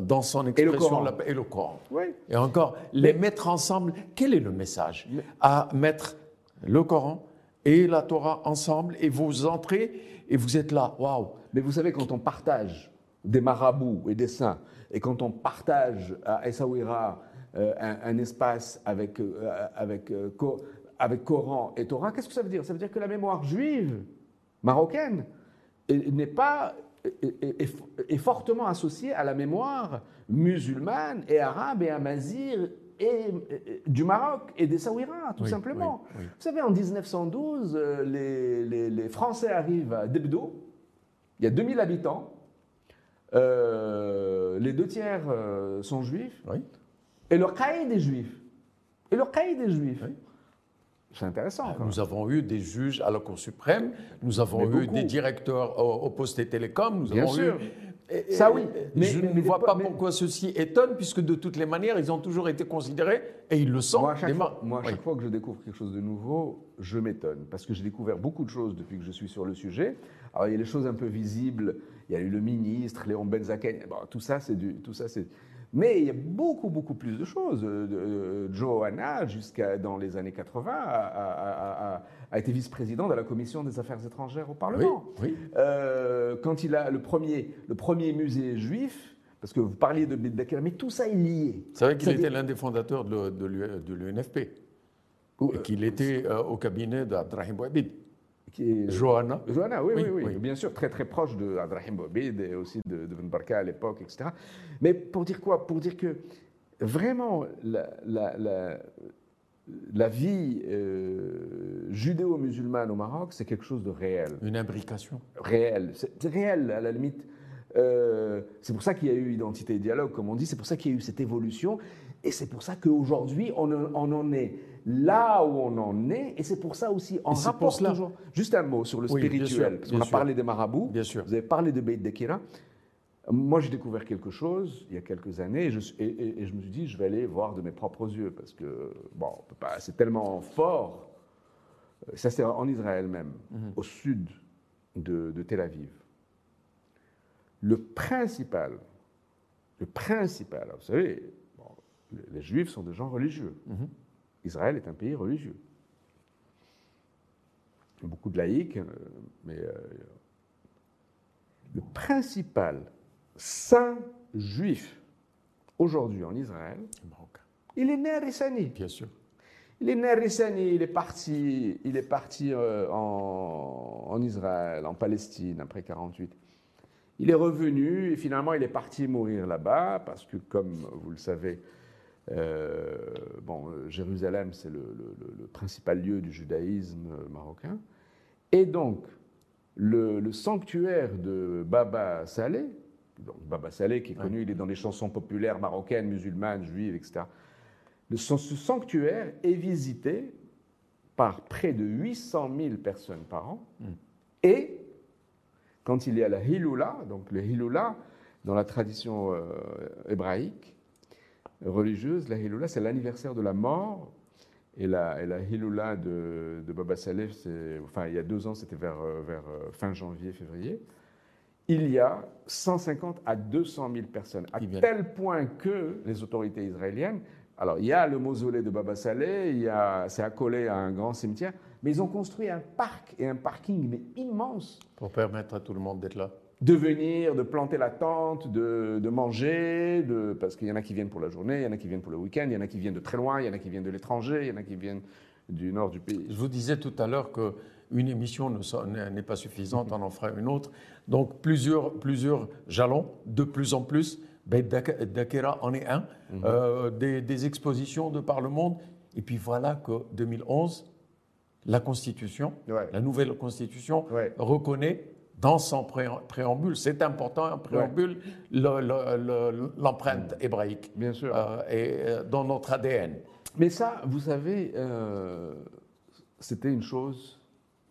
A: dans son expression,
B: Coran.
A: la- et le Coran.
B: Oui.
A: Et encore, les mettre ensemble, quel est le message À mettre le Coran et la Torah ensemble, et vous entrez, et vous êtes là, waouh
B: Mais vous savez, quand on partage des marabouts et des saints, et quand on partage à Essaouira euh, un, un espace avec, euh, avec, euh, avec Coran et Torah, qu'est-ce que ça veut dire? Ça veut dire que la mémoire juive marocaine est- n'est pas est, est- fortement associée à la mémoire musulmane et arabe et amazir et, et- du Maroc et des Saouira, tout
A: Oui,
B: simplement.
A: oui, oui.
B: Vous savez, en 1912, euh, les, les- les Français arrivent à Debdo, il y a 2000 habitants, euh, les deux tiers euh, sont juifs, et leur caïd est juif. Et leur caïd est juif. C'est intéressant. quand même.
A: Nous avons eu des juges à la Cour suprême, nous avons
B: Mais
A: eu
B: beaucoup.
A: des directeurs au, au poste et télécom, nous
B: Bien
A: avons
B: sûr.
A: eu.
B: Ça, oui. Mais-
A: je
B: mais-
A: ne vois pas
B: mais-
A: pourquoi ceci étonne, puisque de toutes les manières, ils ont toujours été considérés, et ils le sont.
B: Moi, à chaque, fois,
A: ma-
B: moi, à
A: Oui.
B: chaque fois que je découvre quelque chose de nouveau, je m'étonne. Parce que j'ai découvert beaucoup de choses depuis que je suis sur le sujet. Alors, il y a les choses un peu visibles. Il y a eu le ministre, Léon Benzaken. Bon, tout ça, c'est du. Tout ça, c'est. Mais il y a beaucoup, beaucoup plus de choses. Euh, Johanna, jusqu'à dans les années 80, a, été vice-président de la commission des affaires étrangères au Parlement.
A: Oui,
B: euh, quand il a le premier, le premier musée juif, parce que vous parliez de Beddakir, mais tout ça est lié.
A: C'est vrai qu'il était l'un des fondateurs de l'UNFP. Et qu'il était euh, au cabinet d'Abdrahim Bouabid. Johanna.
B: Johanna, oui oui, oui, bien sûr, très très proche de Bouabid et aussi de, de Barka à l'époque, etc. Mais pour dire quoi? Pour dire que vraiment, la, la, la, vie euh, judéo-musulmane au Maroc, c'est quelque chose de réel.
A: Une imbrication.
B: Réel. C'est réel, à la limite. Euh, c'est pour ça qu'il y a eu identité et dialogue, comme on dit, c'est pour ça qu'il y a eu cette évolution, et c'est pour ça qu'aujourd'hui, on, on, en est là où on en est, et c'est pour ça aussi, en rapport toujours... Juste un mot sur le spirituel, parce qu'on a parlé des marabouts,
A: bien sûr.
B: vous avez parlé de Beit Dekira. Moi, j'ai découvert quelque chose il y a quelques années, et je, et, je, me suis dit, je vais aller voir de mes propres yeux, parce que, bon, c'est tellement fort. Ça, c'est en Israël même, mhm. au sud de, de Tel Aviv le principal, le principal, vous savez, les Juifs sont des gens religieux. Mhm. Israël est un pays religieux. Il y a beaucoup de laïcs, euh, mais euh, le principal saint juif aujourd'hui en Israël, il est né à Rissani.
A: Bien sûr.
B: Il est né à Rissani, il est parti, il est parti euh, en, en, Israël, en Palestine, après 1948. Il est revenu et finalement il est parti mourir là-bas parce que, comme vous le savez, euh, bon, Jérusalem c'est le, principal lieu du judaïsme marocain. Et donc, le, sanctuaire de Baba Saleh, donc Baba Saleh qui est connu, il est dans les chansons populaires marocaines, musulmanes, juives, etc. Le, ce sanctuaire est visité par près de 800 000 personnes par an. Mm. Et quand il y a la Hilula, donc le Hilula, dans la tradition euh, hébraïque, religieuse, la Hilula, c'est l'anniversaire de la mort. Et la, et la Hilula de, de Baba Saleh, enfin, il y a deux ans, c'était vers, euh, vers euh, fin janvier, février. Il y a 150 à 200 000 personnes, à tel point que les autorités israéliennes, alors il y a le mausolée de Baba Saleh, c'est accolé à un grand cimetière, mais ils ont construit un parc et un parking mais immense.
A: Pour permettre à tout le monde d'être là.
B: De venir, de planter la tente, de, manger, de, parce qu'il y en a qui viennent pour la journée, il y en a qui viennent pour le week-end, il y en a qui viennent de très loin, il y en a qui viennent de l'étranger, il y en a qui viennent du nord du pays.
A: Je vous disais tout à l'heure qu'une émission n'est pas suffisante, on en fera une autre. Donc plusieurs, plusieurs jalons, de plus en plus. Beit Dakira en est un. Mhm. Euh, des, des, expositions de par le monde. Et puis voilà que 2011, la Constitution, la nouvelle Constitution, reconnaît dans son préambule, c'est important, un préambule, l'empreinte hébraïque.
B: Bien sûr.
A: Euh, et euh, dans notre ADN.
B: Mais ça, vous savez, euh, c'était une chose,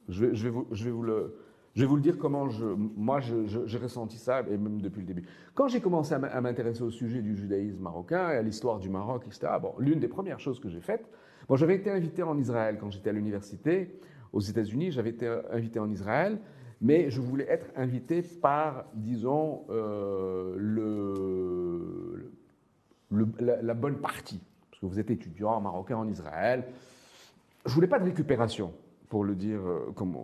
B: je vais, je, vais vous, je vais, vous, le, je vais vous le dire comment je, moi j'ai ressenti ça, et même depuis le début. Quand j'ai commencé à m'intéresser au sujet du judaïsme marocain et à l'histoire du Maroc, etc., bon, l'une des premières choses que j'ai faites, Bon, j'avais été invité en Israël quand j'étais à l'université aux États-Unis. J'avais été invité en Israël, mais je voulais être invité par, disons, euh, le, la, bonne partie. Parce que vous êtes étudiant marocain en Israël. Je voulais pas de récupération, pour le dire euh, comme.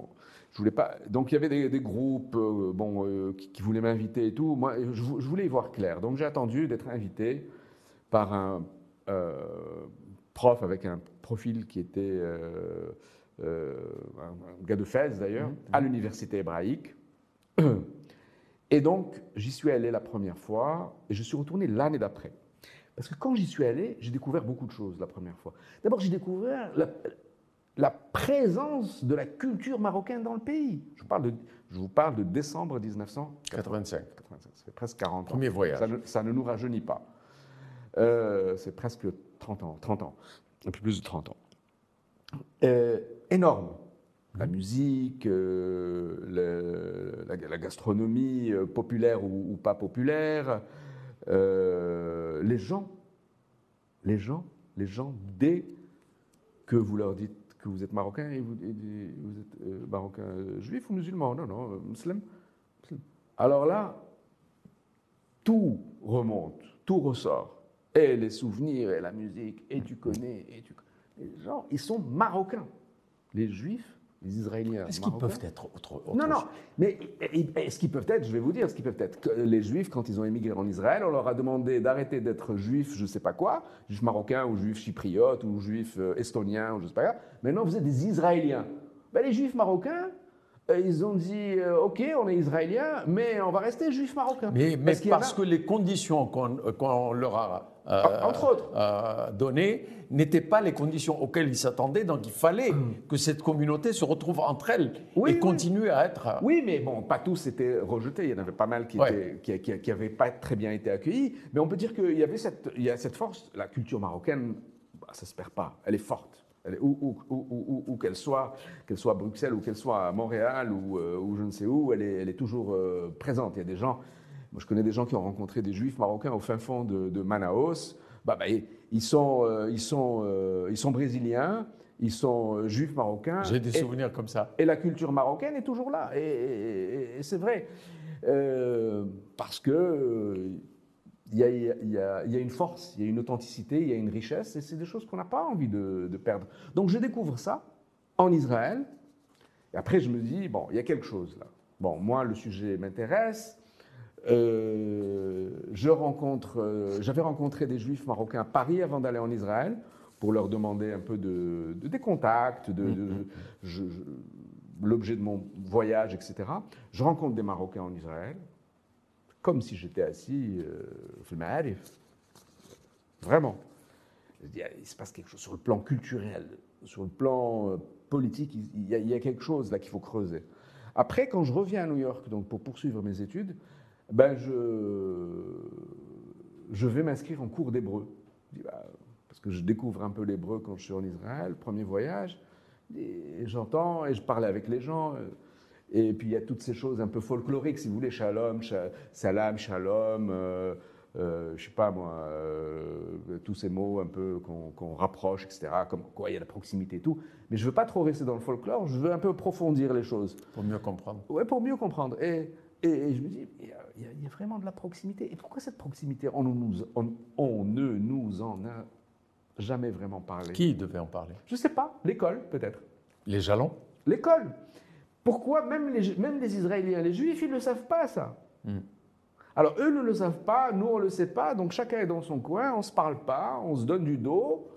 B: Je voulais pas. Donc il y avait des, groupes, euh, bon, qui, voulaient m'inviter et tout. Moi, je, voulais y voir clair. Donc j'ai attendu d'être invité par un prof avec un profil qui était un, gars de Fès d'ailleurs, mhm. à l'université hébraïque. Et donc, j'y suis allé la première fois et je suis retourné l'année d'après. Parce que quand j'y suis allé, j'ai découvert beaucoup de choses la première fois. D'abord, j'ai découvert la, présence de la culture marocaine dans le pays. Je vous parle de, je vous parle de décembre 1985. Ça fait presque 40 ans.
A: Premier voyage.
B: Ça ne, nous rajeunit pas. Euh, c'est presque 30 ans, 30 ans, un peu plus de 30 ans. Euh, énorme. La musique, euh, la, gastronomie euh, populaire ou, pas populaire, les gens, les gens, les gens, dès que vous leur dites que vous êtes marocain et vous, vous êtes marocain juif ou musulman, non, non, musulman. Alors là, tout remonte tout ressort. Et les souvenirs, et la musique, et tu connais, et tu Les gens, ils sont marocains. Les juifs, les Israéliens.
A: Est-ce qu'ils peuvent être autre, autre
B: Non, non. Mais est-ce qu'ils peuvent être, je vais vous dire, ce qu'ils peuvent être. Que les juifs, quand ils ont émigré en Israël, on leur a demandé d'arrêter d'être juifs, je ne sais pas quoi, juifs marocains ou juifs chypriotes ou juifs euh, estoniens ou je ne sais pas quoi. Maintenant, vous êtes des Israéliens. Ben, les juifs marocains, ils ont dit euh, OK, on est israélien, mais on va rester juif marocain.
A: Mais, parce, que les conditions qu'on leur a
B: euh, entre autres
A: données n'étaient pas les conditions auxquelles ils s'attendaient, donc il fallait hmm. que cette communauté se retrouve entre elles et continue à être.
B: Oui, mais bon, pas tous étaient rejetés. Il y en avait pas mal qui n'avaient pas très bien été accueillis. Mais on peut dire qu'il y avait cette, il y a cette force. La culture marocaine, bah, ça se perd pas. Elle est forte où, qu'elle soit, qu'elle soit à Bruxelles ou qu'elle soit à Montréal ou, euh, je ne sais où, elle est, elle est toujours euh, présente. Il y a des gens, moi je connais des gens qui ont rencontré des juifs marocains au fin fond de, Manaus. Bah, bah, ils, sont, euh, ils, sont, ils sont brésiliens, ils sont juifs marocains.
A: J'ai des souvenirs comme ça.
B: Et la culture marocaine est toujours là. Et, c'est vrai. parce que il y, a, une force, il y a une authenticité, il y a une richesse, et c'est des choses qu'on n'a pas envie de, perdre. Donc je découvre ça en Israël, et après je me dis, bon, il y a quelque chose là. Bon, moi, le sujet m'intéresse. Euh, je rencontre, euh, j'avais rencontré des juifs marocains à Paris avant d'aller en Israël pour leur demander un peu de, des contacts, de, mm-hmm. l'objet de mon voyage, etc. Je rencontre des Marocains en Israël comme si j'étais assis au euh, Vraiment. il se passe quelque chose sur le plan culturel, sur le plan euh, politique, il y, a, quelque chose là qu'il faut creuser. Après, quand je reviens à New York donc pour poursuivre mes études, ben je, je vais m'inscrire en cours d'hébreu. Bah, parce que je découvre un peu l'hébreu quand je suis en Israël, premier voyage, et j'entends et je parle avec les gens. Et puis il y a toutes ces choses un peu folkloriques, si vous voulez, shalom, salam, shalom, euh, euh, je sais pas moi, euh, tous ces mots un peu qu'on rapproche, etc. Comme quoi il y a la proximité et tout. Mais je veux pas trop rester dans le folklore, je veux un peu approfondir les choses.
A: Pour mieux comprendre.
B: Ouais, pour mieux comprendre. Et, et, je me dis, il y, a, vraiment de la proximité. Et pourquoi cette proximité on, nous, on, on ne nous en a jamais vraiment parlé?
A: Qui devait en parler?
B: Je sais pas, l'école peut-être.
A: Les jalons?
B: L'école. Pourquoi même les, même les Israéliens, les Juifs, ils ne le savent pas, ça? Hmm. Alors, eux ne le savent pas, nous, on ne le sait pas, donc chacun est dans son coin, on ne se parle pas, on se donne du dos,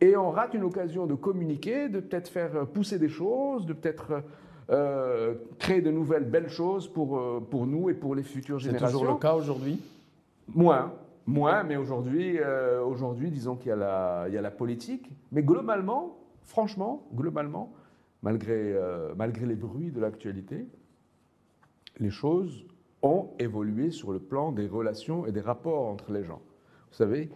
B: et on rate une occasion de communiquer, de peut-être faire pousser des choses, de peut-être euh, créer de nouvelles belles choses pour, euh, pour nous et pour les futures générations.
A: C'est toujours le cas aujourd'hui?
B: Moins, moins, mais aujourd'hui, euh, aujourd'hui disons qu'il y, y, a la politique. Mais globalement, franchement, globalement, malgré, euh, malgré les bruits de l'actualité, les choses ont évolué sur le plan des relations et des rapports entre les gens. Vous savez,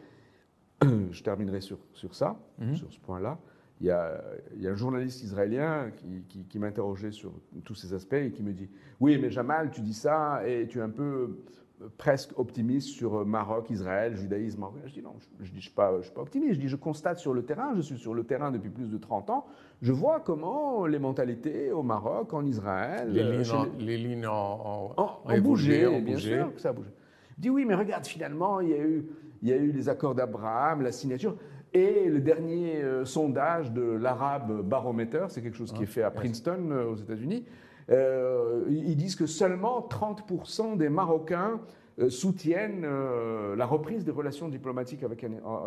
B: je terminerai sur, sur ça, mhm. sur ce point-là. Il y, a, il y, a, un journaliste israélien qui, qui, qui m'interrogeait sur tous ces aspects et qui me dit Oui, mais Jamal, tu dis ça et tu es un peu presque optimiste sur Maroc, Israël, judaïsme. Je dis non, je ne suis, pas, je suis pas optimiste, je dis je constate sur le terrain, je suis sur le terrain depuis plus de 30 ans, je vois comment les mentalités au Maroc, en Israël...
A: Les lignes, euh, les lignes
B: ont, bougé, bien sûr que ça a bougé. Je dis oui, mais regarde, finalement, il y a eu, il y a eu les accords d'Abraham, la signature, et le dernier euh, sondage de l'Arabe Barometer, c'est quelque chose qui est fait à Princeton, euh, aux États-Unis, euh, ils disent que seulement 30% des Marocains euh, soutiennent euh, la reprise des relations diplomatiques avec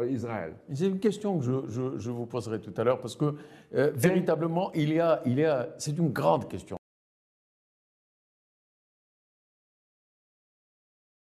B: Israël.
A: C'est une question que je, vous poserai tout à l'heure parce que véritablement, il y a, il y a, c'est une grande question.